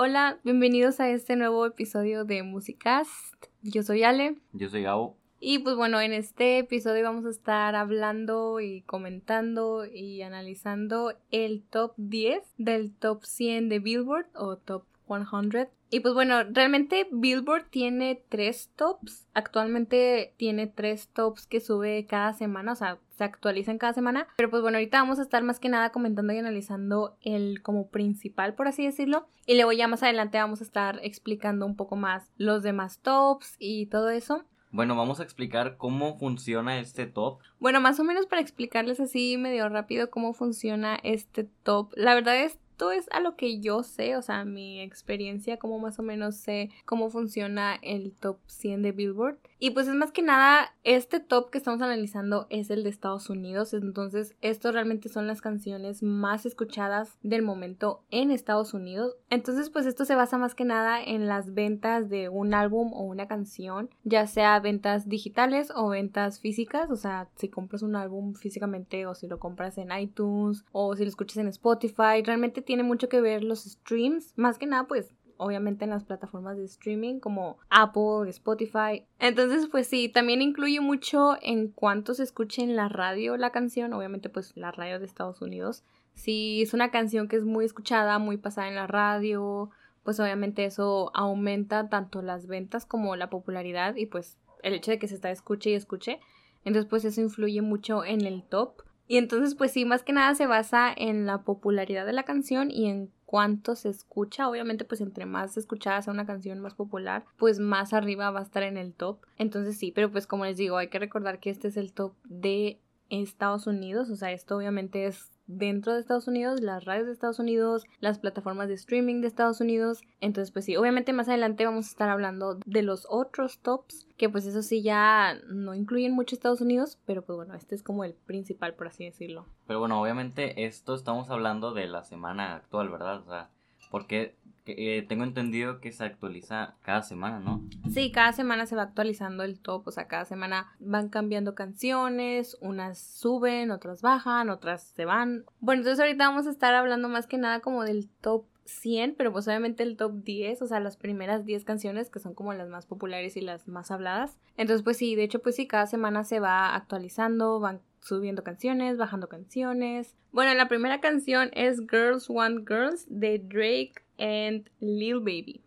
Hola, bienvenidos a este nuevo episodio de Musicast. Yo soy Ale. Yo soy Gabo. Y pues bueno, en este episodio vamos a estar hablando y comentando y analizando el top 10 del top 100 de Billboard o top 100 y pues bueno, realmente Billboard tiene tres tops. Actualmente tiene tres tops que sube cada semana, o sea, se actualizan cada semana. Pero pues bueno, ahorita vamos a estar más que nada comentando y analizando el como principal, por así decirlo. Y luego ya más adelante vamos a estar explicando un poco más los demás tops y todo eso. Bueno, vamos a explicar cómo funciona este top. Bueno, más o menos para explicarles así medio rápido cómo funciona este top. La verdad es esto es a lo que yo sé, o sea, mi experiencia, como más o menos sé cómo funciona el top 100 de Billboard. Y pues es más que nada, este top que estamos analizando es el de Estados Unidos, entonces esto realmente son las canciones más escuchadas del momento en Estados Unidos. Entonces pues esto se basa más que nada en las ventas de un álbum o una canción, ya sea ventas digitales o ventas físicas, o sea, si compras un álbum físicamente o si lo compras en iTunes o si lo escuchas en Spotify, realmente tiene mucho que ver los streams, más que nada pues obviamente en las plataformas de streaming como Apple, Spotify. Entonces, pues sí, también incluye mucho en cuánto se escuche en la radio la canción, obviamente pues la radio de Estados Unidos. Si es una canción que es muy escuchada, muy pasada en la radio, pues obviamente eso aumenta tanto las ventas como la popularidad y pues el hecho de que se está escuche y escuche. Entonces, pues eso influye mucho en el top. Y entonces, pues sí, más que nada se basa en la popularidad de la canción y en cuánto se escucha. Obviamente, pues entre más escuchada sea una canción más popular, pues más arriba va a estar en el top. Entonces sí, pero pues como les digo, hay que recordar que este es el top de Estados Unidos. O sea, esto obviamente es dentro de Estados Unidos, las radios de Estados Unidos, las plataformas de streaming de Estados Unidos. Entonces, pues sí, obviamente más adelante vamos a estar hablando de los otros tops, que pues eso sí ya no incluyen mucho Estados Unidos, pero pues bueno, este es como el principal, por así decirlo. Pero bueno, obviamente esto estamos hablando de la semana actual, ¿verdad? O sea, porque eh, tengo entendido que se actualiza cada semana, ¿no? Sí, cada semana se va actualizando el top, o sea, cada semana van cambiando canciones, unas suben, otras bajan, otras se van. Bueno, entonces ahorita vamos a estar hablando más que nada como del top 100, pero pues obviamente el top 10, o sea, las primeras 10 canciones que son como las más populares y las más habladas. Entonces, pues sí, de hecho, pues sí, cada semana se va actualizando, van subiendo canciones, bajando canciones. Bueno, la primera canción es Girls Want Girls de Drake and Lil Baby.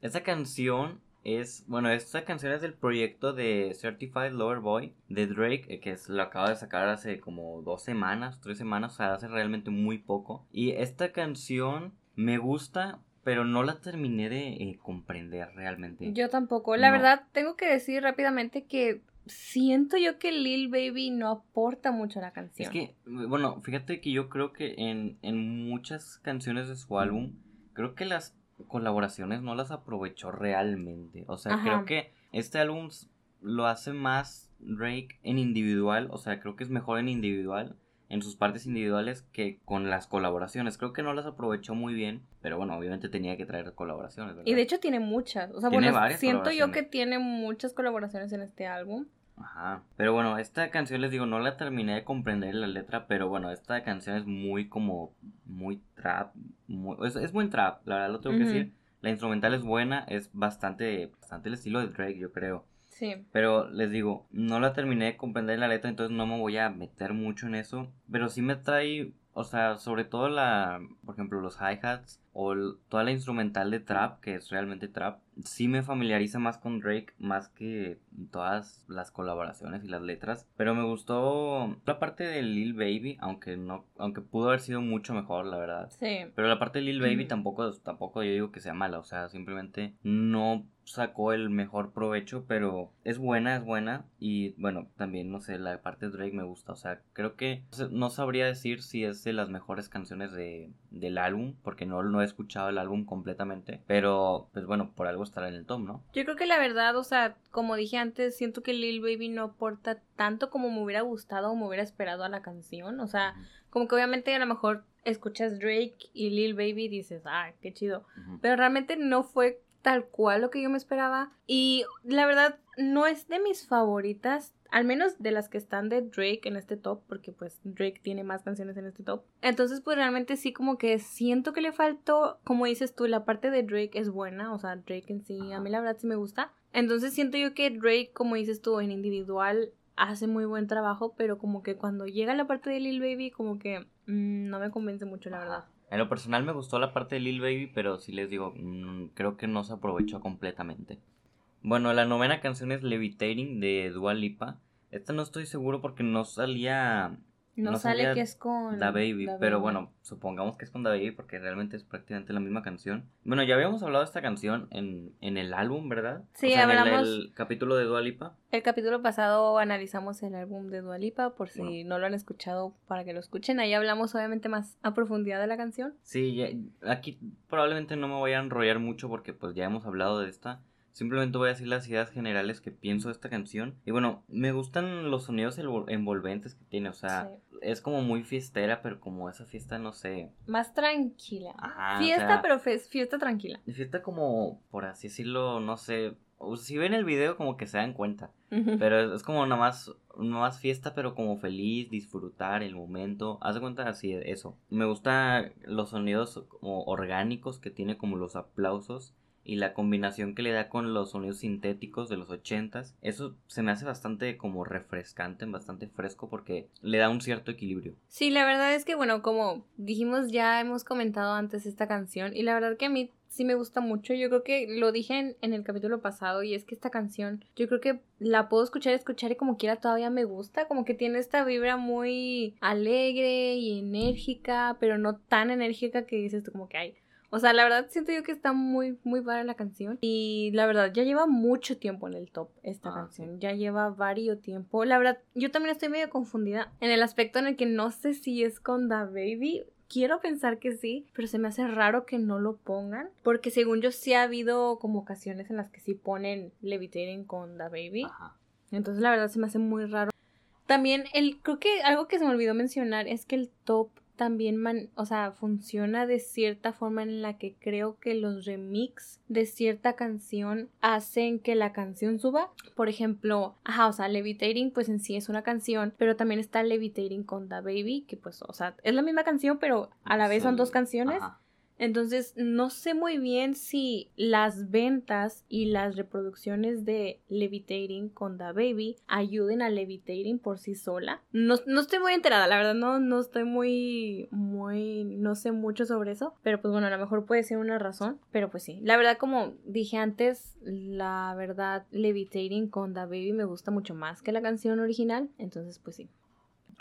Esta canción es, bueno, esta canción es del proyecto de Certified Lover Boy de Drake, eh, que es, lo acaba de sacar hace como dos semanas, tres semanas, o sea, hace realmente muy poco. Y esta canción me gusta, pero no la terminé de eh, comprender realmente. Yo tampoco. La verdad, tengo que decir rápidamente que siento yo que Lil Baby no aporta mucho a la canción. Es que, bueno, fíjate que yo creo que en, en muchas canciones de su álbum creo que las colaboraciones no las aprovechó realmente. O sea, creo que este álbum lo hace más Drake en individual. O sea, creo que es mejor en individual, en sus partes individuales, que con las colaboraciones. Creo que no las aprovechó muy bien. Pero bueno, obviamente tenía que traer colaboraciones. Y de hecho tiene muchas. O sea, bueno, siento yo que tiene muchas colaboraciones en este álbum. Ajá. Pero bueno, esta canción les digo, no la terminé de comprender la letra, pero bueno, esta canción es muy como, muy trap, es, es, buen trap, la verdad lo tengo que decir. La instrumental es buena, es bastante, bastante el estilo de Drake, yo creo. Sí. Pero les digo, no la terminé de comprender la letra, entonces no me voy a meter mucho en eso. Pero sí me trae, o sea, sobre todo la, por ejemplo, los hi-hats o toda la instrumental de trap, que es realmente trap, sí me familiariza más con Drake, más que todas las colaboraciones y las letras. Pero me gustó la parte de Lil Baby, aunque no, aunque pudo haber sido mucho mejor, la verdad. Sí. Pero la parte de Lil Baby tampoco, tampoco yo digo que sea mala, o sea, simplemente no sacó el mejor provecho, pero es buena, es buena. Y bueno, también, no sé, la parte de Drake me gusta. O sea, creo que no sabría decir si es de las mejores canciones de, del álbum, porque no, no he escuchado el álbum completamente. Pero, pues bueno, por algo estará en el top, ¿no? Yo creo que la verdad, o sea, como dije antes, siento que Lil Baby no aporta tanto como me hubiera gustado o me hubiera esperado a la canción. O sea, como que obviamente a lo mejor escuchas Drake y Lil Baby y dices, ah, qué chido. Pero realmente no fue tal cual lo que yo me esperaba. Y la verdad, no es de mis favoritas. Al menos de las que están de Drake en este top, porque pues Drake tiene más canciones en este top. Entonces pues realmente sí como que siento que le faltó, como dices tú, la parte de Drake es buena, o sea, Drake en sí, a mí la verdad sí me gusta. Entonces siento yo que Drake, como dices tú, en individual hace muy buen trabajo, pero como que cuando llega la parte de Lil Baby, como que mm, no me convence mucho, la verdad. En lo personal me gustó la parte de Lil Baby, pero sí les digo, mm, creo que no se aprovechó completamente. Bueno, la novena canción es Levitating de Dua Lipa. Esta no estoy seguro porque no salía no, sale que es con Da Baby, pero bueno, supongamos que es con Da Baby porque realmente es prácticamente la misma canción. Bueno, ya habíamos hablado de esta canción en, en el álbum, ¿verdad? Sí, hablamos. En el, capítulo de Dualipa. El capítulo pasado analizamos el álbum de Dualipa, por si no lo han escuchado, para que lo escuchen. Ahí hablamos obviamente más a profundidad de la canción. Sí, aquí probablemente no me voy a enrollar mucho porque pues ya hemos hablado de esta. Simplemente voy a decir las ideas generales que pienso de esta canción. Y bueno, me gustan los sonidos envolventes que tiene. O sea, es como muy fiestera, pero como esa fiesta, no sé. Más tranquila. fiesta, pero fiesta tranquila. Fiesta como, por así decirlo, no sé. Si ven el video, como que se dan cuenta. Pero es, como nada más, más fiesta, pero como feliz, disfrutar el momento. Haz de cuenta así, eso. Me gustan los sonidos como orgánicos que tiene, como los aplausos y la combinación que le da con los sonidos sintéticos de los ochentas, eso se me hace bastante como refrescante, bastante fresco porque le da un cierto equilibrio. Sí, la verdad es que bueno, como dijimos ya hemos comentado antes esta canción y la verdad que a mí sí me gusta mucho, yo creo que lo dije en, en el capítulo pasado y es que esta canción yo creo que la puedo escuchar, escuchar y como quiera todavía me gusta, como que tiene esta vibra muy alegre y enérgica, pero no tan enérgica que dices tú como que hay o sea, la verdad siento yo que está muy, muy buena la canción. Y la verdad, ya lleva mucho tiempo en el top esta ah, canción. Ya lleva varios tiempo. La verdad, yo también estoy medio confundida en el aspecto en el que no sé si es con Da Baby quiero pensar que sí, pero se me hace raro que no lo pongan, porque según yo sí ha habido como ocasiones en las que sí ponen Levitating con Da Baby. Entonces la verdad se me hace muy raro. También el creo que algo que se me olvidó mencionar es que el top también, man, o sea, funciona de cierta forma en la que creo que los remix de cierta canción hacen que la canción suba. Por ejemplo, ajá, o sea, Levitating pues en sí es una canción, pero también está Levitating con The Baby, que pues, o sea, es la misma canción, pero a la vez son dos canciones. Entonces, no sé muy bien si las ventas y las reproducciones de Levitating con Da Baby ayuden a Levitating por sí sola. No, no, estoy muy enterada, la verdad, no, no estoy muy, muy, no sé mucho sobre eso. Pero pues bueno, a lo mejor puede ser una razón. Pero pues sí, la verdad, como dije antes, la verdad, Levitating con Da Baby me gusta mucho más que la canción original. Entonces, pues sí.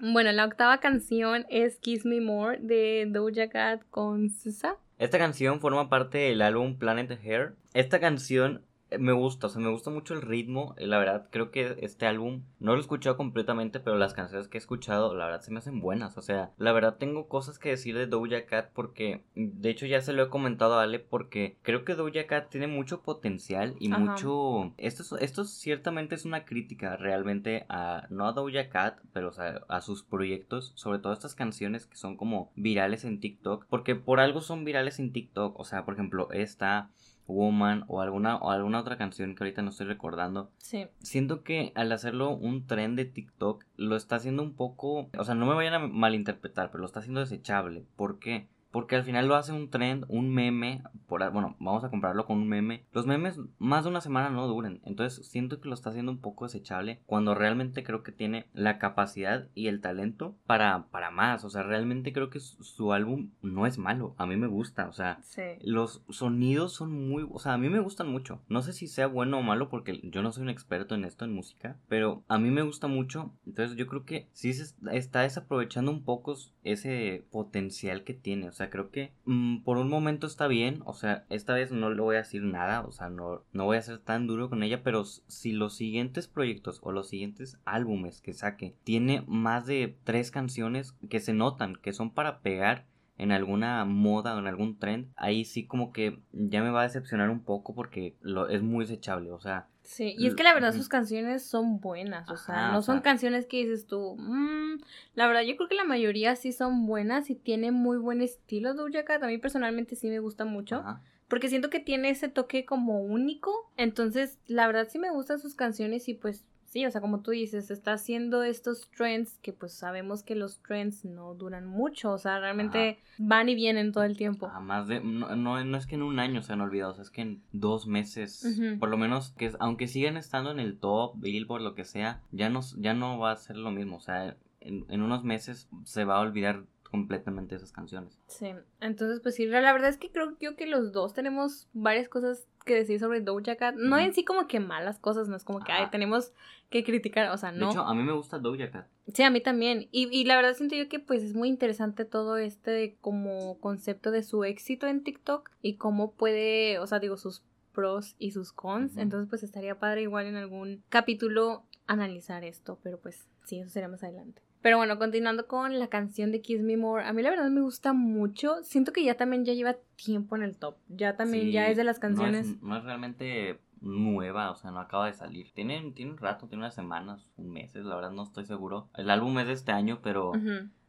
Bueno, la octava canción es Kiss Me More de Doja Cat con Susa. Esta canción forma parte del álbum Planet Hair. Esta canción me gusta, o sea, me gusta mucho el ritmo. La verdad, creo que este álbum no lo he escuchado completamente, pero las canciones que he escuchado, la verdad, se me hacen buenas. O sea, la verdad, tengo cosas que decir de Doja Cat porque, de hecho, ya se lo he comentado a Ale, porque creo que Doja Cat tiene mucho potencial y mucho. Esto, esto ciertamente es una crítica realmente a, no a Doja Cat, pero o sea, a sus proyectos, sobre todo estas canciones que son como virales en TikTok, porque por algo son virales en TikTok. O sea, por ejemplo, esta. Woman o alguna, o alguna otra canción que ahorita no estoy recordando. Sí. Siento que al hacerlo un tren de TikTok lo está haciendo un poco, o sea, no me vayan a malinterpretar, pero lo está haciendo desechable. ¿Por qué? Porque al final lo hace un trend, un meme, por, bueno, vamos a compararlo con un meme. Los memes más de una semana no duran, entonces siento que lo está haciendo un poco desechable cuando realmente creo que tiene la capacidad y el talento para, para más. O sea, realmente creo que su, álbum no es malo, a mí me gusta, o sea, los sonidos son muy, o sea, a mí me gustan mucho. No sé si sea bueno o malo porque yo no soy un experto en esto, en música, pero a mí me gusta mucho, entonces yo creo que sí se está desaprovechando un poco ese potencial que tiene, o sea, creo que mm, por un momento está bien, o sea, esta vez no le voy a decir nada, o sea, no, no voy a ser tan duro con ella, pero si los siguientes proyectos o los siguientes álbumes que saque tiene más de tres canciones que se notan, que son para pegar en alguna moda o en algún trend, ahí sí como que ya me va a decepcionar un poco porque lo, es muy desechable, o sea... Sí, y es que la verdad sus canciones son buenas, o sea, no son canciones que dices tú, mmm, la verdad yo creo que la mayoría sí son buenas y tienen muy buen estilo Doja Cat, a mí personalmente sí me gusta mucho. Porque siento que tiene ese toque como único. Entonces, la verdad sí me gustan sus canciones y pues Sí, o sea, como tú dices, está haciendo estos trends que pues sabemos que los trends no duran mucho, o sea, realmente van y vienen todo el tiempo. Ah, más de, no, no, es que en un año se han olvidado, o sea, es que en dos meses, por lo menos, que aunque sigan estando en el top, Billboard, lo que sea, ya no, ya no va a ser lo mismo, o sea, en, en unos meses se va a olvidar completamente esas canciones. Sí, entonces pues sí, la verdad es que creo yo que los dos tenemos varias cosas que decir sobre Doja Cat. No en sí como que malas cosas, no es como que tenemos que criticar, o sea, no. De hecho, a mí me gusta Doja Cat. Sí, a mí también. Y, y la verdad siento yo que pues es muy interesante todo este como concepto de su éxito en TikTok y cómo puede, o sea, digo, sus pros y sus cons. Entonces pues estaría padre igual en algún capítulo analizar esto, pero pues sí, eso sería más adelante. Pero bueno, continuando con la canción de Kiss Me More, a mí la verdad me gusta mucho. Siento que ya también ya lleva tiempo en el top. Ya también ya es de las canciones. No es, realmente nueva, o sea, no acaba de salir. Tiene, tiene un rato, tiene unas semanas, un mes, la verdad no estoy seguro. El álbum es de este año, pero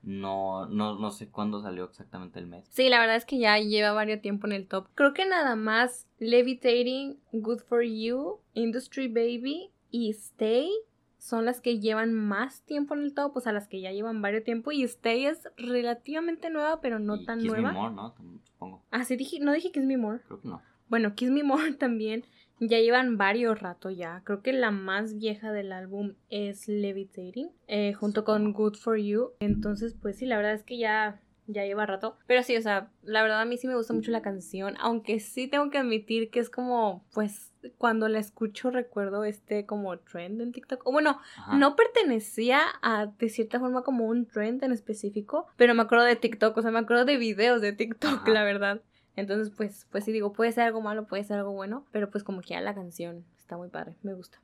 no, no, no sé cuándo salió exactamente el mes. Sí, la verdad es que ya lleva varios tiempo en el top. Creo que nada más Levitating, Good for You, Industry Baby y Stay son las que llevan más tiempo en el top, pues a las que ya llevan varios tiempo. Y Stay es relativamente nueva, pero no tan nueva. Me More, ¿no? Supongo. Ah, sí, dije, no dije Kiss Me More. Creo que no. Bueno, Kiss Me More también ya llevan varios rato ya. Creo que la más vieja del álbum es Levitating, eh, junto con Good For You. Entonces, pues sí, la verdad es que ya ya lleva rato. Pero sí, o sea, la verdad a mí sí me gusta mucho la canción, aunque sí tengo que admitir que es como, pues, cuando la escucho recuerdo este como trend en TikTok. O bueno, no pertenecía a de cierta forma como un trend en específico, pero me acuerdo de TikTok, o sea, me acuerdo de videos de TikTok, la verdad. Entonces, pues, pues sí digo, puede ser algo malo, puede ser algo bueno, pero pues como que ya la canción está muy padre, me gusta.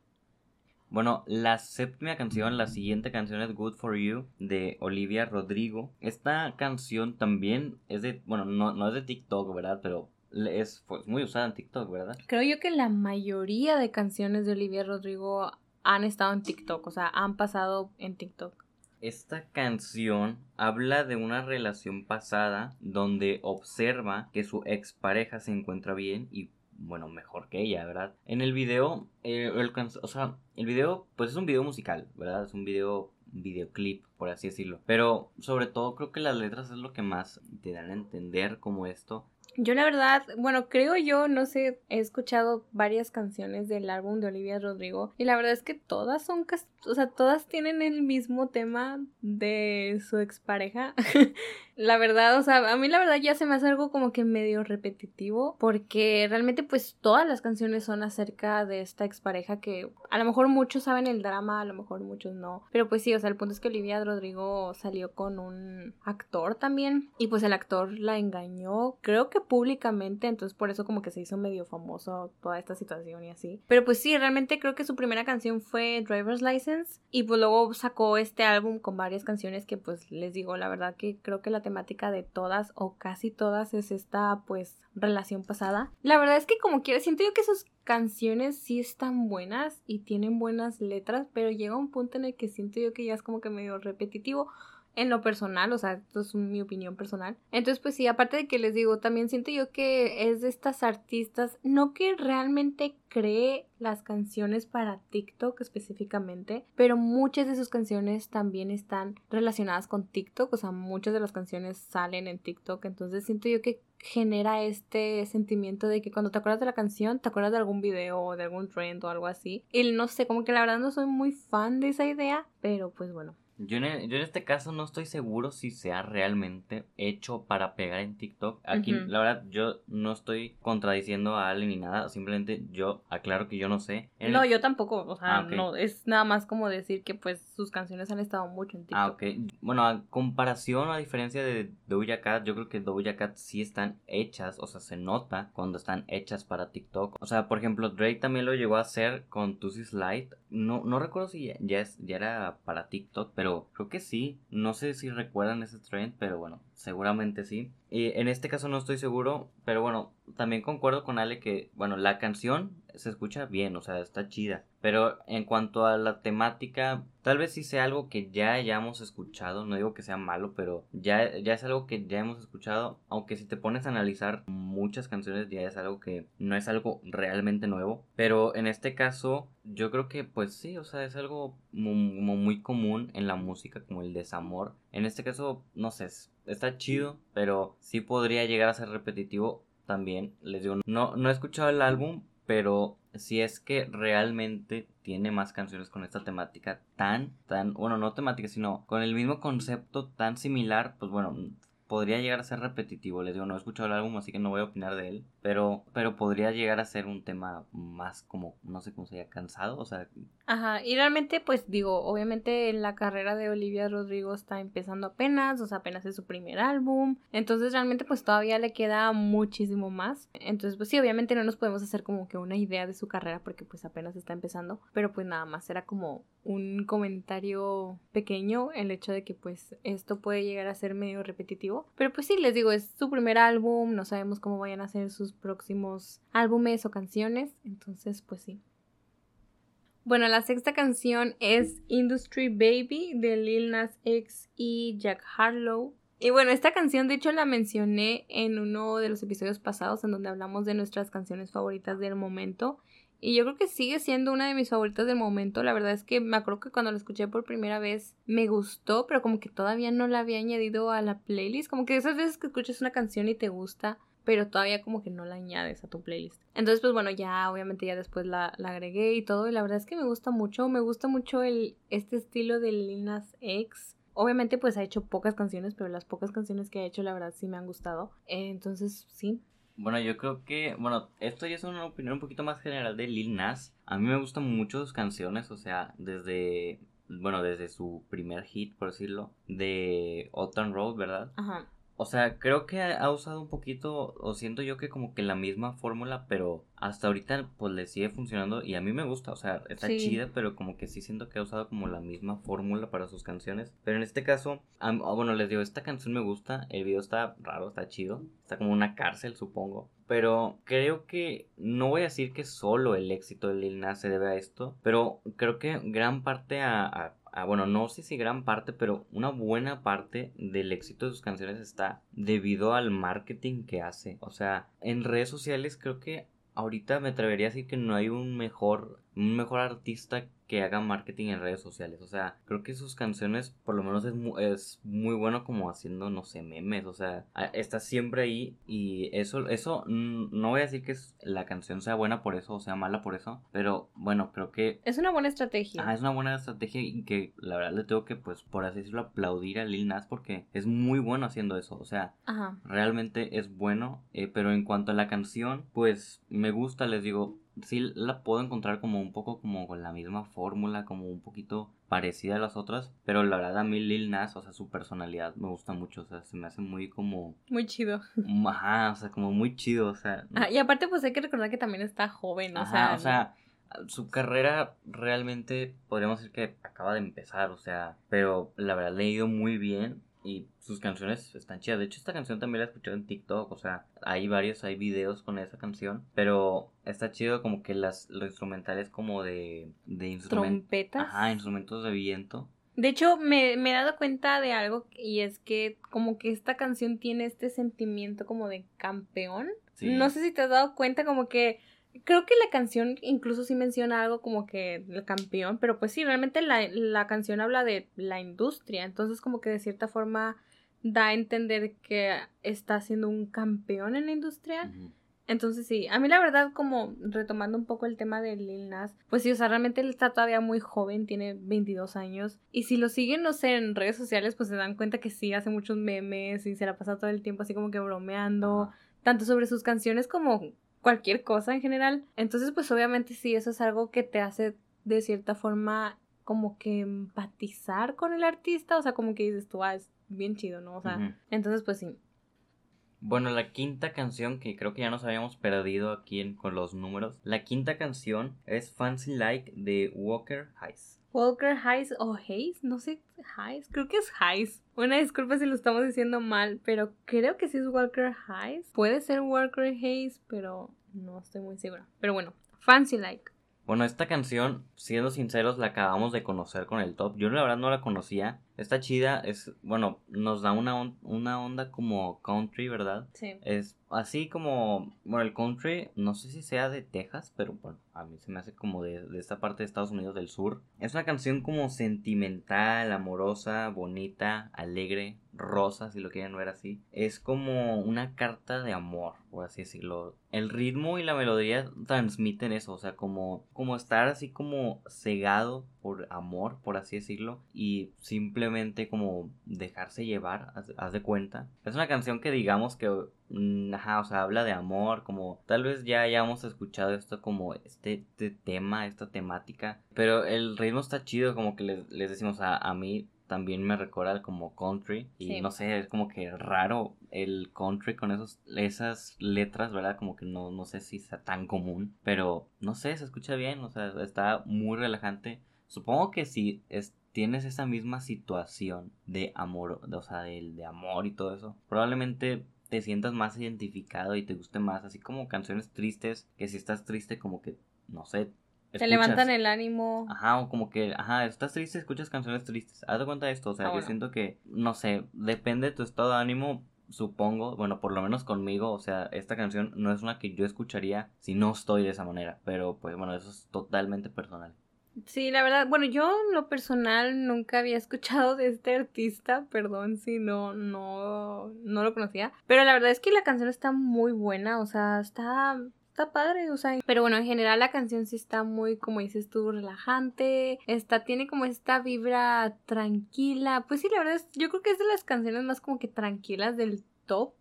Bueno, la séptima canción, la siguiente canción es Good For You de Olivia Rodrigo. Esta canción también es de, bueno, no, no es de TikTok, ¿verdad? Pero es pues, muy usada en TikTok, ¿verdad? Creo yo que la mayoría de canciones de Olivia Rodrigo han estado en TikTok, o sea, han pasado en TikTok. Esta canción habla de una relación pasada donde observa que su expareja se encuentra bien y bueno, mejor que ella, ¿verdad? En el video, eh, el, o sea, el video, pues es un video musical, ¿verdad? Es un video, videoclip, por así decirlo. Pero sobre todo creo que las letras es lo que más te dan a entender como esto. Yo la verdad, bueno, creo yo, no sé, he escuchado varias canciones del álbum de Olivia Rodrigo y la verdad es que todas son, o sea, todas tienen el mismo tema de su expareja. la verdad, o sea, a mí la verdad ya se me hace algo como que medio repetitivo porque realmente pues todas las canciones son acerca de esta expareja que a lo mejor muchos saben el drama, a lo mejor muchos no, pero pues sí, o sea, el punto es que Olivia Rodrigo salió con un actor también y pues el actor la engañó, creo que públicamente, entonces por eso como que se hizo medio famoso toda esta situación y así. Pero pues sí, realmente creo que su primera canción fue Driver's License y pues luego sacó este álbum con varias canciones que pues les digo, la verdad que creo que la temática de todas o casi todas es esta pues relación pasada. La verdad es que como quiera, siento yo que sus canciones sí están buenas y tienen buenas letras, pero llega un punto en el que siento yo que ya es como que medio repetitivo en lo personal, o sea, esto es mi opinión personal. Entonces, pues sí, aparte de que les digo, también siento yo que es de estas artistas, no que realmente cree las canciones para TikTok específicamente, pero muchas de sus canciones también están relacionadas con TikTok, o sea, muchas de las canciones salen en TikTok, entonces siento yo que genera este sentimiento de que cuando te acuerdas de la canción, te acuerdas de algún video o de algún trend o algo así. Y no sé, como que la verdad no soy muy fan de esa idea, pero pues bueno, yo en, yo en este caso no estoy seguro si se ha realmente hecho para pegar en TikTok. Aquí, la verdad, yo no estoy contradiciendo a alguien ni nada. Simplemente yo aclaro que yo no sé. no, yo tampoco. O sea, ah, no. Es nada más como decir que pues sus canciones han estado mucho en ah, TikTok. Ah, ok. Bueno, a comparación, a diferencia de Doja Cat, yo creo que Doja Cat sí están hechas. O sea, se nota cuando están hechas para TikTok. O sea, por ejemplo, Drake también lo llegó a hacer con Tusi Slide. No, no recuerdo si ya, ya, ya era para TikTok, pero pero creo que sí. No sé si recuerdan ese trend, pero bueno, seguramente sí. Y en este caso no estoy seguro, pero bueno, también concuerdo con Ale que, bueno, la canción se escucha bien, o sea, está chida. Pero en cuanto a la temática, tal vez sí sea algo que ya hayamos escuchado, no digo que sea malo, pero ya, ya es algo que ya hemos escuchado, aunque si te pones a analizar muchas canciones ya es algo que no es algo realmente nuevo. Pero en este caso, yo creo que pues sí, o sea, es algo muy, muy común en la música, como el desamor. En este caso, no sé, está chido, pero sí podría llegar a ser repetitivo también. Les digo, no, no he escuchado el álbum, pero si es que realmente tiene más canciones con esta temática tan, tan, bueno, no temática, sino con el mismo concepto tan similar, pues bueno, podría llegar a ser repetitivo. Les digo, no he escuchado el álbum, así que no voy a opinar de él. Pero, pero podría llegar a ser un tema más como, no sé cómo se llama, cansado. O sea. Ajá, y realmente, pues digo, obviamente la carrera de Olivia Rodrigo está empezando apenas, o sea, apenas es su primer álbum. Entonces, realmente, pues todavía le queda muchísimo más. Entonces, pues sí, obviamente no nos podemos hacer como que una idea de su carrera porque, pues apenas está empezando. Pero, pues nada más era como un comentario pequeño el hecho de que, pues, esto puede llegar a ser medio repetitivo pero pues sí, les digo, es su primer álbum, no sabemos cómo vayan a ser sus próximos álbumes o canciones, entonces pues sí. Bueno, la sexta canción es Industry Baby de Lil Nas X y Jack Harlow. Y bueno, esta canción de hecho la mencioné en uno de los episodios pasados en donde hablamos de nuestras canciones favoritas del momento. Y yo creo que sigue siendo una de mis favoritas del momento. La verdad es que me acuerdo que cuando la escuché por primera vez me gustó, pero como que todavía no la había añadido a la playlist. Como que esas veces que escuchas una canción y te gusta, pero todavía como que no la añades a tu playlist. Entonces, pues bueno, ya obviamente ya después la, agregué y todo. Y la verdad es que me gusta mucho. Me gusta mucho el, este estilo de Linas X. Obviamente pues ha hecho pocas canciones, pero las pocas canciones que ha hecho la verdad sí me han gustado. entonces sí, bueno, yo creo que, bueno, esto ya es una opinión un poquito más general de Lil Nas. A mí me gustan mucho sus canciones, o sea, desde, bueno, desde su primer hit, por decirlo, de Autumn Road, ¿verdad? Ajá. O sea, creo que ha usado un poquito, o siento yo que como que la misma fórmula, pero hasta ahorita pues le sigue funcionando y a mí me gusta, o sea, está chida, pero como que sí siento que ha usado como la misma fórmula para sus canciones. Pero en este caso, bueno, les digo, esta canción me gusta, el video está raro, está chido, está como una cárcel, supongo. Pero creo que no voy a decir que solo el éxito de Lil Nas se debe a esto, pero creo que gran parte a Ah, bueno, no sé si gran parte, pero una buena parte del éxito de sus canciones está debido al marketing que hace. O sea, en redes sociales creo que ahorita me atrevería a decir que no hay un mejor, un mejor artista que haga marketing en redes sociales. O sea, creo que sus canciones, por lo menos es muy, es muy bueno como haciendo, no sé, memes. O sea, está siempre ahí y eso, eso, no voy a decir que la canción sea buena por eso o sea mala por eso, pero bueno, creo que... Es una buena estrategia. Ah, es una buena estrategia y que la verdad le tengo que, pues, por así decirlo, aplaudir a Lil Nas porque es muy bueno haciendo eso. O sea, realmente es bueno, eh, pero en cuanto a la canción, pues me gusta, les digo, sí la puedo encontrar como un poco como con la misma fórmula, como un poquito parecida a las otras, pero la verdad a mí Lil Nas, o sea, su personalidad me gusta mucho, o sea, se me hace muy como... Muy chido. Ajá, o sea, como muy chido, o sea... Ah, y aparte pues hay que recordar que también está joven, o sea... O sea, su carrera realmente podríamos decir que acaba de empezar, o sea, pero la verdad le ha ido muy bien y sus canciones están chidas. De hecho, esta canción también la he escuchado en TikTok. O sea, hay varios, hay videos con esa canción. Pero está chido como que las, los instrumentales como de, de instrumentos. Trompetas. Ajá, instrumentos de viento. De hecho, me, me, he dado cuenta de algo y es que como que esta canción tiene este sentimiento como de campeón. No sé si te has dado cuenta como que Creo que la canción incluso sí menciona algo como que el campeón, pero pues sí, realmente la, la canción habla de la industria, entonces como que de cierta forma da a entender que está siendo un campeón en la industria. Entonces sí, a mí la verdad como retomando un poco el tema de Lil Nas, pues sí, o sea, realmente él está todavía muy joven, tiene 22 años y si lo siguen, no sé, en redes sociales, pues se dan cuenta que sí, hace muchos memes y se la pasa todo el tiempo así como que bromeando, tanto sobre sus canciones como cualquier cosa en general. Entonces, pues obviamente sí, eso es algo que te hace de cierta forma como que empatizar con el artista, o sea, como que dices tú, ah, es bien chido, ¿no? O sea, entonces pues sí. Bueno, la quinta canción, que creo que ya nos habíamos perdido aquí con los números, la quinta canción es Fancy Like de Walker Hayes. Walker Hayes o Hayes, no sé, Hayes, creo que es Hayes. Una disculpa si lo estamos diciendo mal, pero creo que sí es Walker Hayes. Puede ser Walker Hayes, pero no estoy muy segura. Pero bueno, Fancy Like. Bueno, esta canción, siendo sinceros, la acabamos de conocer con el top. Yo la verdad no la conocía. Está chida, es, bueno, nos da una, una onda como country, ¿verdad? Sí. Es así como, bueno, el country, no sé si sea de Texas, pero bueno, a mí se me hace como de, de esta parte de Estados Unidos del sur. Es una canción como sentimental, amorosa, bonita, alegre, rosa, si lo quieren ver así. Es como una carta de amor, por así decirlo. El ritmo y la melodía transmiten eso, o sea, como, como estar así como cegado por amor, por así decirlo, y simplemente como dejarse llevar, haz, de cuenta. Es una canción que digamos que, mm, ajá, o sea, habla de amor, como tal vez ya hayamos escuchado esto como este, este tema, esta temática, pero el ritmo está chido, como que les, les decimos a, a mí también me recuerda como country y no sé, es como que raro el country con esos, esas letras, ¿verdad? Como que no, no sé si sea tan común, pero no sé, se escucha bien, o sea, está muy relajante. Supongo que si es, tienes esa misma situación de amor, o sea, de, de amor y todo eso, probablemente te sientas más identificado y te guste más, así como canciones tristes, que si estás triste como que, no sé, te levantan el ánimo. Ajá, o como que, ajá, estás triste, escuchas canciones tristes. Haz de cuenta de esto, o sea, ah, yo siento que, no sé, depende de tu estado de ánimo, supongo, bueno, por lo menos conmigo, o sea, esta canción no es una que yo escucharía si no estoy de esa manera, pero pues bueno, eso es totalmente personal. Sí, la verdad, bueno, yo en lo personal nunca había escuchado de este artista, perdón si no, no, no lo conocía, pero la verdad es que la canción está muy buena, o sea, está está padre, o sea, pero bueno, en general la canción sí está muy, como dices tú, relajante, está, tiene como esta vibra tranquila, pues sí, la verdad es, yo creo que es de las canciones más como que tranquilas del top.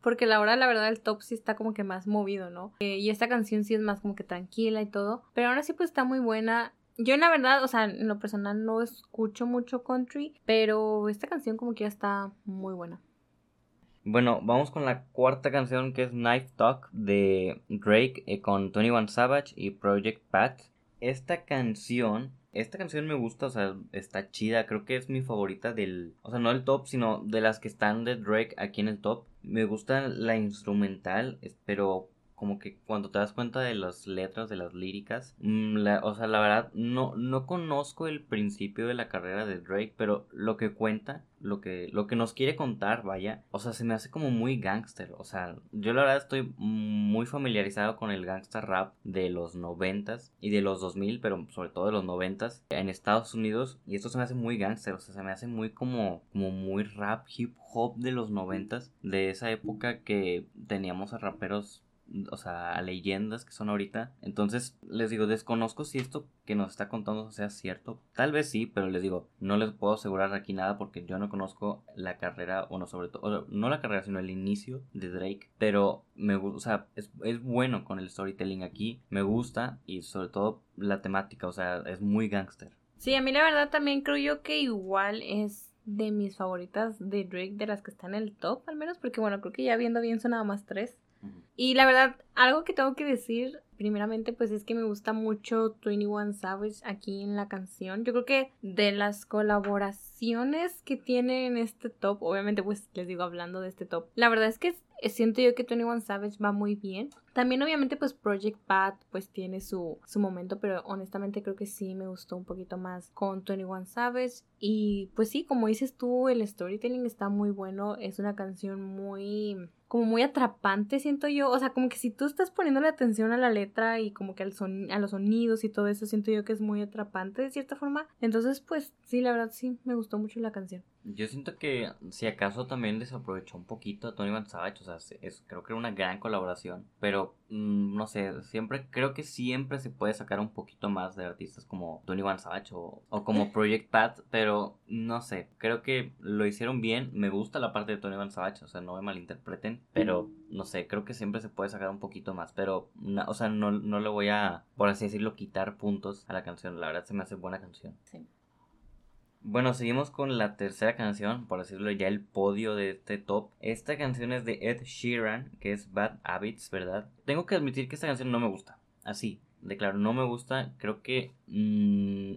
Porque la hora, la verdad, el top sí está como que más movido, ¿no? Eh, y esta canción sí es más como que tranquila y todo. Pero ahora sí, pues está muy buena. Yo, en la verdad, o sea, en lo personal no escucho mucho country, pero esta canción como que ya está muy buena. Bueno, vamos con la cuarta canción que es Knife Talk de Drake eh, con Tony One Savage y Project Pat. Esta canción, esta canción me gusta, o sea, está chida, creo que es mi favorita del, o sea, no del top, sino de las que están de Drake aquí en el top. Me gusta la instrumental, pero como que cuando te das cuenta de las letras, de las líricas, mm, o sea, la verdad, no, no conozco el principio de la carrera de Drake, pero lo que cuenta, lo que, lo que nos quiere contar, vaya, o sea, se me hace como muy gangster, o sea, yo la verdad estoy muy familiarizado con el gangster rap de los noventas y de los 2000, pero sobre todo de los noventas en Estados Unidos, y esto se me hace muy gangster, o sea, se me hace muy como, como muy rap, hip hop de los noventas, de esa época que teníamos a raperos o sea, a leyendas que son ahorita. Entonces, les digo, desconozco si esto que nos está contando sea cierto. Tal vez sí, pero les digo, no les puedo asegurar aquí nada porque yo no conozco la carrera, o no, sobre todo, no la carrera, sino el inicio de Drake. Pero me gusta, o sea, es, es bueno con el storytelling aquí, me gusta y sobre todo la temática, o sea, es muy gangster. Sí, a mí la verdad también creo yo que igual es de mis favoritas de Drake, de las que están en el top, al menos, porque bueno, creo que ya viendo bien son nada más tres. Y la verdad, algo que tengo que decir, primeramente, pues es que me gusta mucho 21 Savage aquí en la canción. Yo creo que de las colaboraciones que tiene en este top, obviamente, pues les digo hablando de este top, la verdad es que siento yo que 21 Savage va muy bien. También obviamente pues Project Pat pues tiene su, su momento, pero honestamente creo que sí me gustó un poquito más con 21 Savage. Y pues sí, como dices tú, el storytelling está muy bueno, es una canción muy como muy atrapante, siento yo. O sea, como que si tú estás poniendo la atención a la letra y como que al son a los sonidos y todo eso, siento yo que es muy atrapante de cierta forma. Entonces, pues sí, la verdad sí, me gustó mucho la canción. Yo siento que si acaso también desaprovechó un poquito a Tony Van Savage, o sea, es, creo que era una gran colaboración, pero mm, no sé, siempre, creo que siempre se puede sacar un poquito más de artistas como Tony Van Savage o, o como Project Pat, pero no sé, creo que lo hicieron bien, me gusta la parte de Tony Van Savage, o sea, no me malinterpreten, pero no sé, creo que siempre se puede sacar un poquito más, pero, o sea, no, no le voy a, por así decirlo, quitar puntos a la canción, la verdad se me hace buena canción. Sí. Bueno, seguimos con la tercera canción, por decirlo ya el podio de este top. Esta canción es de Ed Sheeran, que es Bad Habits, ¿verdad? Tengo que admitir que esta canción no me gusta. Así, de claro, no me gusta. Creo que... Mm,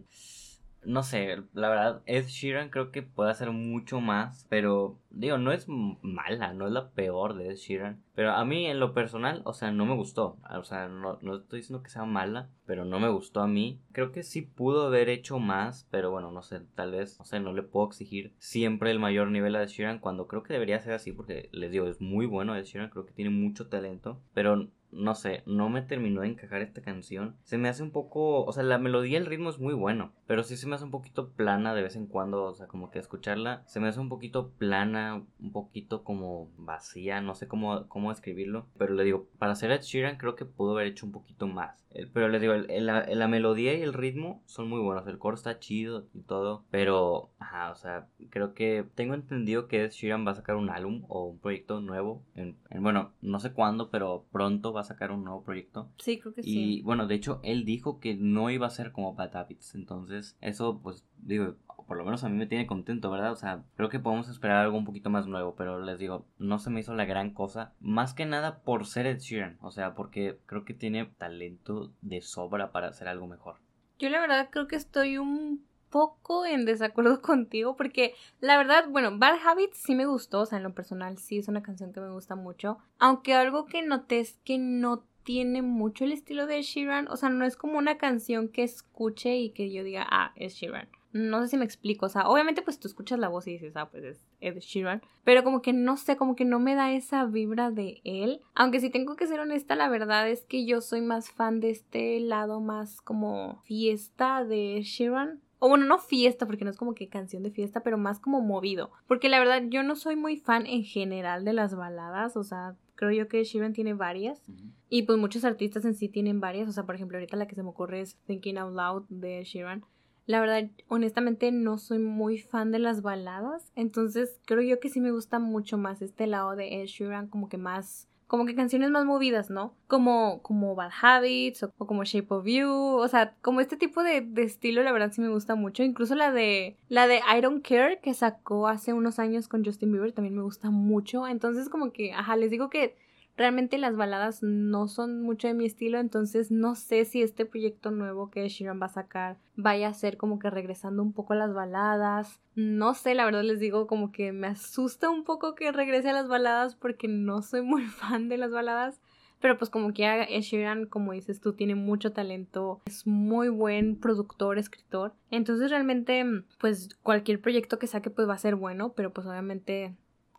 no sé, la verdad, Ed Sheeran creo que puede hacer mucho más, pero digo, no es mala, no es la peor de Ed Sheeran, pero a mí en lo personal, o sea, no me gustó, o sea, no, no estoy diciendo que sea mala, pero no me gustó a mí. Creo que sí pudo haber hecho más, pero bueno, no sé, tal vez, no sé, no le puedo exigir siempre el mayor nivel a Ed Sheeran cuando creo que debería ser así, porque les digo, es muy bueno Ed Sheeran, creo que tiene mucho talento, pero no sé, no me terminó de encajar esta canción. Se me hace un poco, o sea, la melodía, el ritmo es muy bueno, pero sí se me hace un poquito plana de vez en cuando, o sea, como que escucharla se me hace un poquito plana, un poquito como vacía, no sé cómo, cómo escribirlo, pero le digo, para hacer Ed Sheeran creo que pudo haber hecho un poquito más. Pero les digo, la, melodía y el ritmo son muy buenos, el coro está chido y todo, pero, ajá, o sea, creo que tengo entendido que Ed Sheeran va a sacar un álbum o un proyecto nuevo, en, bueno, no sé cuándo, pero pronto va a sacar un nuevo proyecto. Sí, creo que sí. Y bueno, de hecho, él dijo que no iba a ser como Bad Habits. Entonces, eso, pues, digo, por lo menos a mí me tiene contento, ¿verdad? O sea, creo que podemos esperar algo un poquito más nuevo, pero les digo, no se me hizo la gran cosa. Más que nada por ser Ed Sheeran, o sea, porque creo que tiene talento de sobra para hacer algo mejor. Yo la verdad creo que estoy un poco en desacuerdo contigo porque la verdad, bueno, Bad Habits sí me gustó, o sea, en lo personal sí es una canción que me gusta mucho, aunque algo que noté es que no tiene mucho el estilo de Sheeran, o sea, no es como una canción que escuche y que yo diga, ah, es Sheeran. No sé si me explico, o sea, obviamente pues tú escuchas la voz y dices, ah, pues es Ed Sheeran, pero como que no sé, como que no me da esa vibra de él. Aunque si tengo que ser honesta, la verdad es que yo soy más fan de este lado más como fiesta de Sheeran. O bueno, no fiesta, porque no es como que canción de fiesta, pero más como movido. Porque la verdad, yo no soy muy fan en general de las baladas. O sea, creo yo que Sheeran tiene varias. Y pues muchos artistas en sí tienen varias. O sea, por ejemplo, ahorita la que se me ocurre es Thinking Out Loud de Sheeran. La verdad, honestamente, no soy muy fan de las baladas. Entonces, creo yo que sí me gusta mucho más este lado de Ed Sheeran, como que más como que canciones más movidas, ¿no? Como, como Bad Habits o, como Shape of You, o sea, como este tipo de, de, estilo, la verdad sí me gusta mucho. Incluso la de, la de I Don't Care que sacó hace unos años con Justin Bieber también me gusta mucho. Entonces como que, ajá, les digo que Realmente las baladas no son mucho de mi estilo, entonces no sé si este proyecto nuevo que Shiran va a sacar vaya a ser como que regresando un poco a las baladas. No sé, la verdad les digo como que me asusta un poco que regrese a las baladas porque no soy muy fan de las baladas. Pero pues como que Ed Sheeran, como dices tú, tiene mucho talento, es muy buen productor, escritor. Entonces realmente pues cualquier proyecto que saque pues va a ser bueno, pero pues obviamente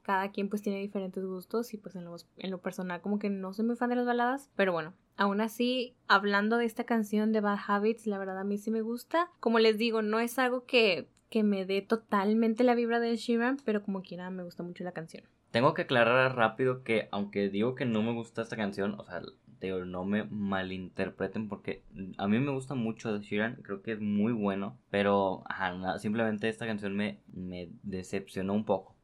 cada quien pues tiene diferentes gustos y pues en lo, en lo personal como que no soy muy fan de las baladas, pero bueno, aún así, hablando de esta canción de Bad Habits, la verdad a mí sí me gusta. Como les digo, no es algo que, que me dé totalmente la vibra de Sheeran, pero como quiera me gusta mucho la canción. Tengo que aclarar rápido que aunque digo que no me gusta esta canción, o sea, digo, no me malinterpreten porque a mí me gusta mucho de Sheeran, creo que es muy bueno, pero simplemente esta canción me, me decepcionó un poco.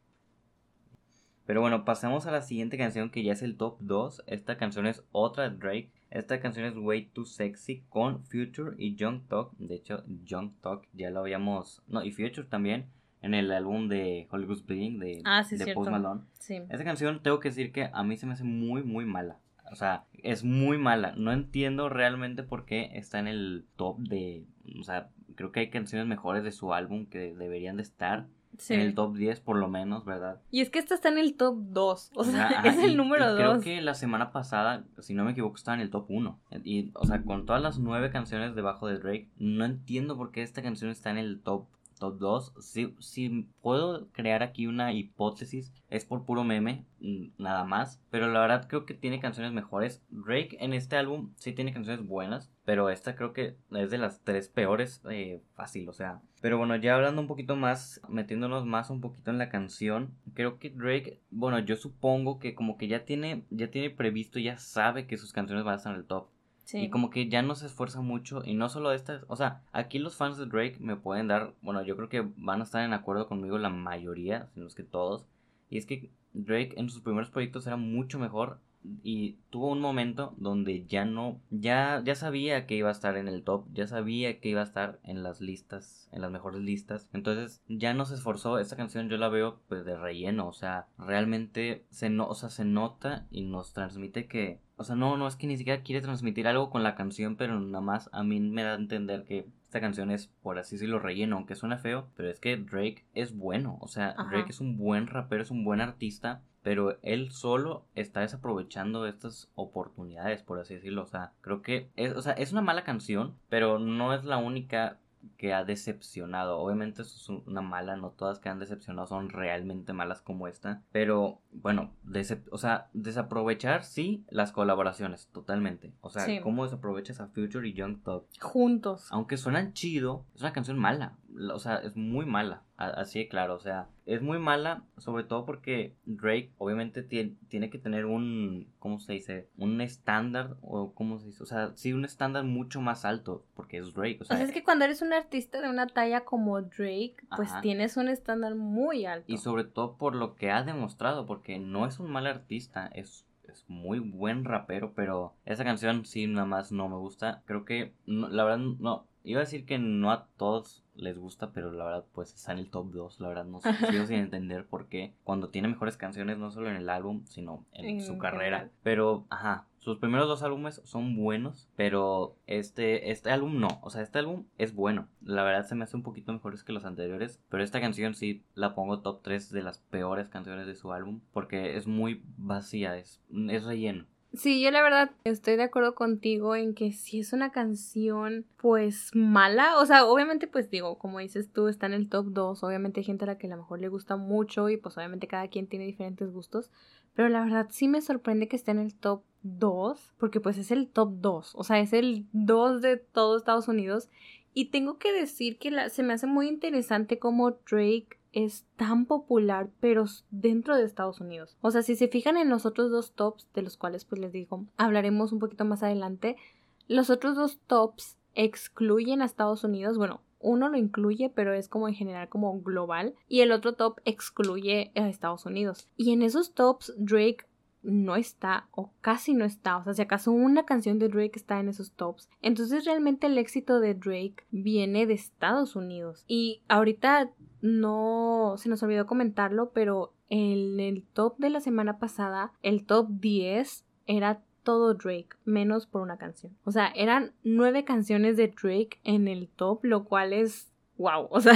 Pero bueno, pasamos a la siguiente canción que ya es el top 2. Esta canción es otra Drake. Esta canción es Way Too Sexy con Future y Young Talk. De hecho, Young Talk ya lo habíamos... No, y Future también en el álbum de Hollywood Bleeding de, ah, sí, de Post Malone. Sí. Esta canción tengo que decir que a mí se me hace muy, muy mala. O sea, es muy mala. No entiendo realmente por qué está en el top de... O sea, creo que hay canciones mejores de su álbum que deberían de estar en el top 10 por lo menos, ¿verdad? Y es que esta está en el top 2, o sea, es el número 2. Creo que la semana pasada, si no me equivoco, estaba en el top 1. Y, o sea, con todas las nueve canciones debajo de Drake, no entiendo por qué esta canción está en el top top 2. Si, si puedo crear aquí una hipótesis, es por puro meme, mm, nada más. Pero la verdad creo que tiene canciones mejores. Drake en este álbum sí tiene canciones buenas, pero esta creo que es de las tres peores eh, fácil, o sea. Pero bueno, ya hablando un poquito más, metiéndonos más un poquito en la canción, creo que Drake, bueno, yo supongo que como que ya tiene, ya tiene previsto, ya sabe que sus canciones van a estar en el top. Y como que ya no se esfuerza mucho. Y no solo estas. O sea, aquí los fans de Drake me pueden dar. Bueno, yo creo que van a estar en acuerdo conmigo la mayoría, si no es que todos. Y es que Drake en sus primeros proyectos era mucho mejor y tuvo un momento donde ya no, ya, ya sabía que iba a estar en el top, ya sabía que iba a estar en las listas, en las mejores listas, entonces ya no se esforzó, esta canción yo la veo pues de relleno, o sea, realmente se, no, o sea, se nota y nos transmite que, o sea, no, no es que ni siquiera quiere transmitir algo con la canción, pero nada más a mí me da a entender que esta canción es, por así decirlo, relleno, aunque suena feo, pero es que Drake es bueno, o sea, Drake es un buen rapero, es un buen artista, pero él solo está desaprovechando estas oportunidades, por así decirlo, o sea, creo que es, o sea, es una mala canción, pero no es la única que ha decepcionado. Obviamente eso es una mala, no todas que han decepcionado son realmente malas como esta. Pero bueno, o sea, desaprovechar sí las colaboraciones, totalmente. O sea, cómo desaprovechas a Future y Young Thug. Juntos. Aunque suenan chido, es una canción mala o sea, es muy mala, así de claro, o sea, es muy mala, sobre todo porque Drake obviamente tiene, tiene que tener un, ¿cómo se dice? Un estándar, o ¿cómo se dice? O sea, sí, un estándar mucho más alto, porque es Drake, o sea. es que cuando eres un artista de una talla como Drake, pues tienes un estándar muy alto. Y sobre todo por lo que ha demostrado, porque no es un mal artista, es es muy buen rapero, pero esa canción sí nada más no me gusta. Creo que la verdad no iba a decir que no a todos les gusta, pero la verdad, pues está en el top 2. La verdad, no sé, sigo sin entender por qué. Cuando tiene mejores canciones, no solo en el álbum, sino en, su carrera. Pero, ajá, sus primeros dos álbumes son buenos, pero este, este álbum no. O sea, este álbum es bueno. La verdad se me hace un poquito mejores que los anteriores. Pero esta canción sí la pongo top 3 de las peores canciones de su álbum. Porque es muy vacía, es, es relleno. Sí, yo la verdad estoy de acuerdo contigo en que si es una canción pues mala, o sea, obviamente pues digo, como dices tú, está en el top 2, obviamente hay gente a la que a lo mejor le gusta mucho y pues obviamente cada quien tiene diferentes gustos, pero la verdad sí me sorprende que esté en el top 2, porque pues es el top 2, o sea, es el 2 de todo Estados Unidos y tengo que decir que se me hace muy interesante cómo Drake es tan popular, pero dentro de Estados Unidos. O sea, si se fijan en los otros dos tops, de los cuales pues les digo, hablaremos un poquito más adelante, los otros dos tops excluyen a Estados Unidos, bueno, uno lo incluye, pero es como en general como global, y el otro top excluye a Estados Unidos. Y en esos tops Drake no está o casi no está, o sea, si acaso una canción de Drake está en esos tops, entonces realmente el éxito de Drake viene de Estados Unidos. Y ahorita no se nos olvidó comentarlo, pero en el top de la semana pasada, el top 10 era todo Drake, menos por una canción. O sea, eran nueve canciones de Drake en el top, lo cual es wow. O sea,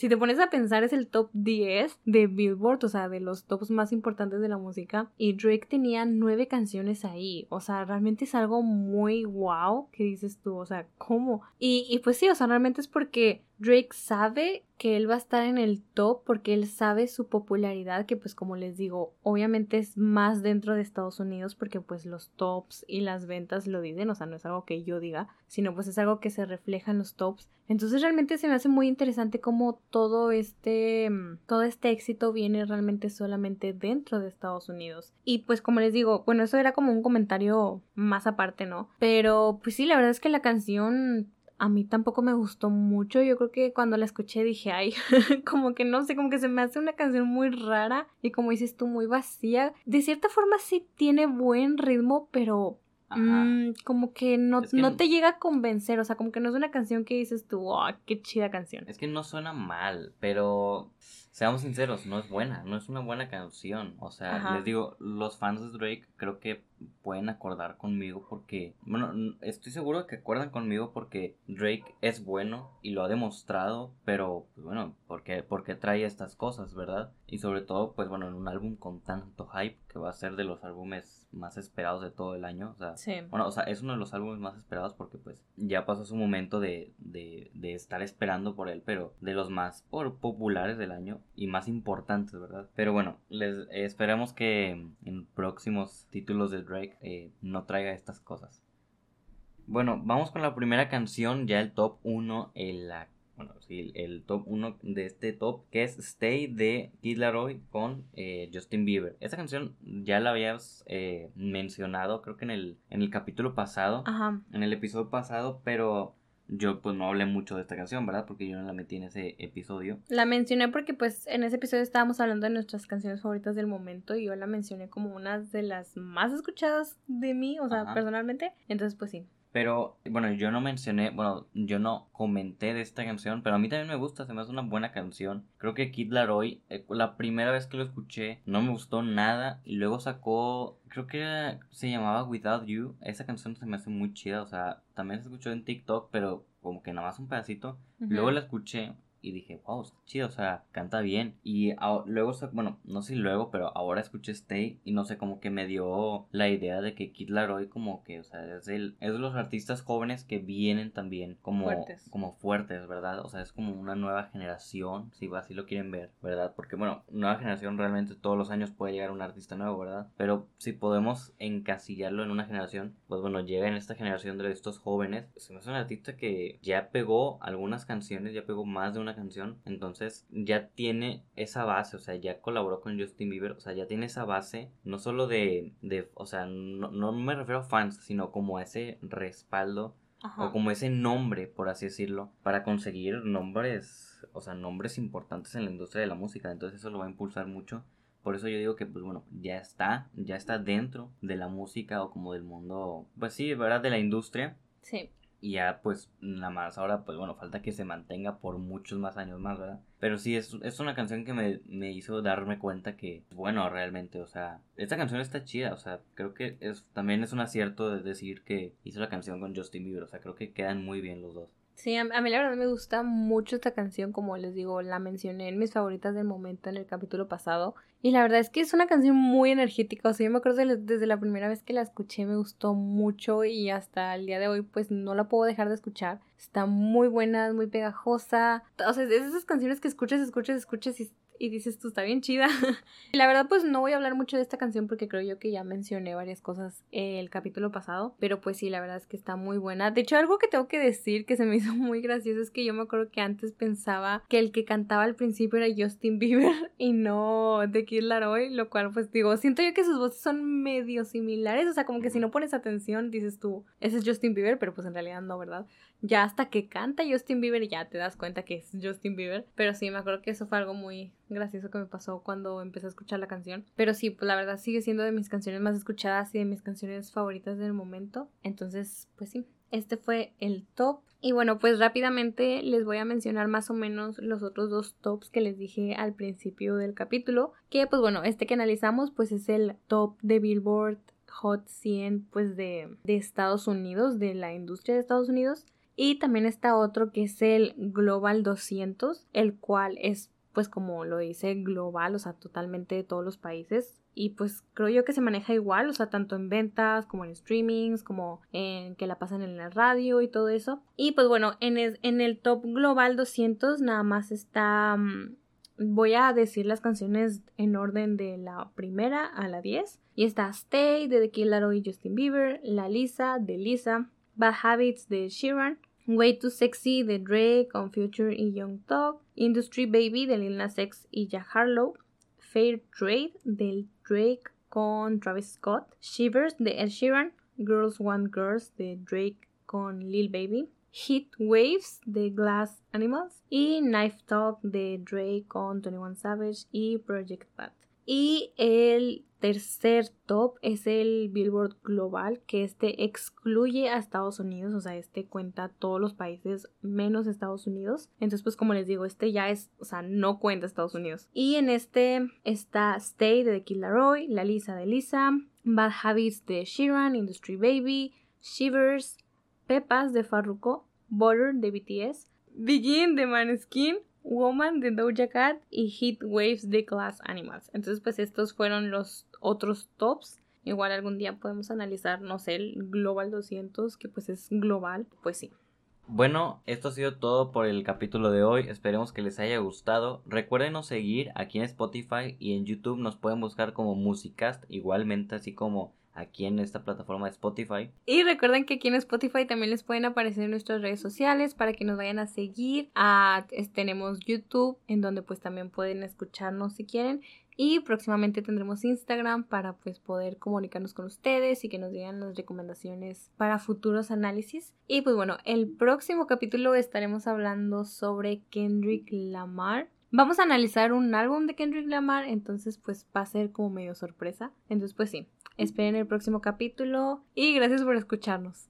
si te pones a pensar, es el top 10 de Billboard, o sea, de los tops más importantes de la música. Y Drake tenía nueve canciones ahí. O sea, realmente es algo muy wow que dices tú. O sea, ¿cómo? Y, y pues sí, o sea, realmente es porque Drake sabe que él va a estar en el top porque él sabe su popularidad, que pues como les digo, obviamente es más dentro de Estados Unidos porque pues los tops y las ventas lo dicen, o sea, no es algo que yo diga, sino pues es algo que se refleja en los tops. Entonces realmente se me hace muy interesante cómo todo este todo este éxito viene realmente solamente dentro de Estados Unidos. Y pues como les digo, bueno, eso era como un comentario más aparte, ¿no? Pero pues sí, la verdad es que la canción a mí tampoco me gustó mucho. Yo creo que cuando la escuché dije, ay, como que no sé, como que se me hace una canción muy rara y como dices tú, muy vacía. De cierta forma sí tiene buen ritmo, pero mm, como que no, no te llega a convencer. O sea, como que no es una canción que dices tú, oh, qué chida canción. Es que no suena mal, pero seamos sinceros, no es buena, no es una buena canción. O sea, les digo, los fans de Drake creo que pueden acordar conmigo porque, bueno, estoy seguro que acuerdan conmigo porque Drake es bueno y lo ha demostrado, pero pues, bueno, porque, porque trae estas cosas, ¿verdad? Y sobre todo, pues bueno, en un álbum con tanto hype que va a ser de los álbumes más esperados de todo el año, o sea, bueno, o sea, es uno de los álbumes más esperados porque pues ya pasó su momento de, de, de estar esperando por él, pero de los más por populares del año y más importantes, ¿verdad? Pero bueno, les esperamos que en próximos títulos de Drake eh, no traiga estas cosas. Bueno, vamos con la primera canción, ya el top 1, el, bueno, sí, el top 1 de este top, que es Stay de Kid Laroi con eh, Justin Bieber. Esta canción ya la habías eh, mencionado, creo que en el, en el capítulo pasado, en el episodio pasado, pero yo pues no hablé mucho de esta canción, ¿verdad? Porque yo no la metí en ese episodio. La mencioné porque pues en ese episodio estábamos hablando de nuestras canciones favoritas del momento y yo la mencioné como una de las más escuchadas de mí, o sea, personalmente. Entonces pues sí. Pero, bueno, yo no mencioné, bueno, yo no comenté de esta canción, pero a mí también me gusta, se me hace una buena canción. Creo que Kid Laroi, eh, la primera vez que lo escuché, no me gustó nada. Y luego sacó, creo que se llamaba Without You. Esa canción se me hace muy chida, o sea, también se escuchó en TikTok, pero como que nada más un pedacito. Luego la escuché y dije, wow, está chido, o sea, canta bien. Y luego, bueno, no sé si luego, pero ahora escuché Stay y no sé, como que me dio la idea de que Kid Laroi como que, o sea, es, el, es de los artistas jóvenes que vienen también como fuertes. como fuertes, ¿verdad? O sea, es como una nueva generación, si así lo quieren ver, ¿verdad? Porque, bueno, nueva generación realmente todos los años puede llegar un artista nuevo, ¿verdad? Pero si podemos encasillarlo en una generación, pues bueno, llega en esta generación de estos jóvenes, se me hace un artista que ya pegó algunas canciones, ya pegó más de una canción, entonces ya tiene esa base, o sea, ya colaboró con Justin Bieber, o sea, ya tiene esa base, no solo de, de o sea, no, me refiero a fans, sino como a ese respaldo o como ese nombre, por así decirlo, para conseguir nombres, o sea, nombres importantes en la industria de la música, entonces eso lo va a impulsar mucho. Por eso yo digo que, pues bueno, ya está, ya está dentro de la música o como del mundo, pues sí, ¿verdad? De la industria. Sí. Y ya pues nada más ahora pues bueno, falta que se mantenga por muchos más años más, ¿verdad? Pero sí, es, es una canción que me, me, hizo darme cuenta que, bueno, realmente, o sea, esta canción está chida, o sea, creo que es, también es un acierto de decir que hizo la canción con Justin Bieber, o sea, creo que quedan muy bien los dos. Sí, a, mí la verdad me gusta mucho esta canción, como les digo, la mencioné en mis favoritas del momento en el capítulo pasado. Y la verdad es que es una canción muy energética, o sea, yo me acuerdo desde la primera vez que la escuché me gustó mucho y hasta el día de hoy pues no la puedo dejar de escuchar. Está muy buena, muy pegajosa. O sea, es esas canciones que escuchas, escuchas, escuchas y dices tú está bien chida. la verdad pues no voy a hablar mucho de esta canción porque creo yo que ya mencioné varias cosas el capítulo pasado, pero pues sí, la verdad es que está muy buena. De hecho, algo que tengo que decir que se me hizo muy gracioso es que yo me acuerdo que antes pensaba que el que cantaba al principio era Justin Bieber y no The Kid Laroi, lo cual pues digo, siento yo que sus voces son medio similares, o sea, como que si no pones atención dices tú, ese es Justin Bieber, pero pues en realidad no, ¿verdad? Ya hasta que canta Justin Bieber ya te das cuenta que es Justin Bieber, pero sí, me acuerdo que eso fue algo muy gracioso que me pasó cuando empecé a escuchar la canción. Pero sí, pues la verdad sigue siendo de mis canciones más escuchadas y de mis canciones favoritas del momento. Entonces, pues sí, este fue el top. Y bueno, pues rápidamente les voy a mencionar más o menos los otros dos tops que les dije al principio del capítulo. Que pues bueno, este que analizamos pues es el top de Billboard Hot 100 pues de, de Estados Unidos, de la industria de Estados Unidos. Y también está otro que es el Global 200, el cual es pues como lo dice global, o sea, totalmente de todos los países. Y pues creo yo que se maneja igual, o sea, tanto en ventas como en streamings, como en que la pasan en la radio y todo eso. Y pues bueno, en el, top global 200 nada más está... Mm, voy a decir las canciones en orden de la primera a la 10. Y está Stay de The Killer y Justin Bieber, La Lisa de Lisa, Bad Habits de Sheeran, Way Too Sexy de Drake con Future y Young Thug, Industry Baby de Lil Nas X y Jack Harlow, Fair Trade del Drake con Travis Scott, Shivers de Ed Sheeran, Girls Want Girls de Drake con Lil Baby, Heat Waves de Glass Animals y Knife Talk de Drake con 21 Savage y Project Pat. Y el tercer top es el Billboard Global, que este excluye a Estados Unidos, o sea, este cuenta todos los países menos Estados Unidos. Entonces, pues como les digo, este ya es, o sea, no cuenta Estados Unidos. Y en este está Stay de The Kid Laroi, La Lisa de Lisa, Bad Habits de Sheeran, Industry Baby, Shivers, Pepas de Farruko, Butter de BTS, Begin de Maneskin, Woman de Doja Cat y Heat Waves de Glass Animals. Entonces, pues estos fueron los otros tops. Igual algún día podemos analizar, no sé, el Global 200, que pues es global. Pues sí. Bueno, esto ha sido todo por el capítulo de hoy. Esperemos que les haya gustado. Recuerden seguir aquí en Spotify y en YouTube nos pueden buscar como Musicast, igualmente así como aquí en esta plataforma de Spotify. Y recuerden que aquí en Spotify también les pueden aparecer nuestras redes sociales para que nos vayan a seguir. Ah, tenemos YouTube en donde pues también pueden escucharnos si quieren. Y próximamente tendremos Instagram para pues poder comunicarnos con ustedes y que nos digan las recomendaciones para futuros análisis. Y pues bueno, el próximo capítulo estaremos hablando sobre Kendrick Lamar. Vamos a analizar un álbum de Kendrick Lamar, entonces pues va a ser como medio sorpresa. Entonces pues sí, esperen el próximo capítulo y gracias por escucharnos.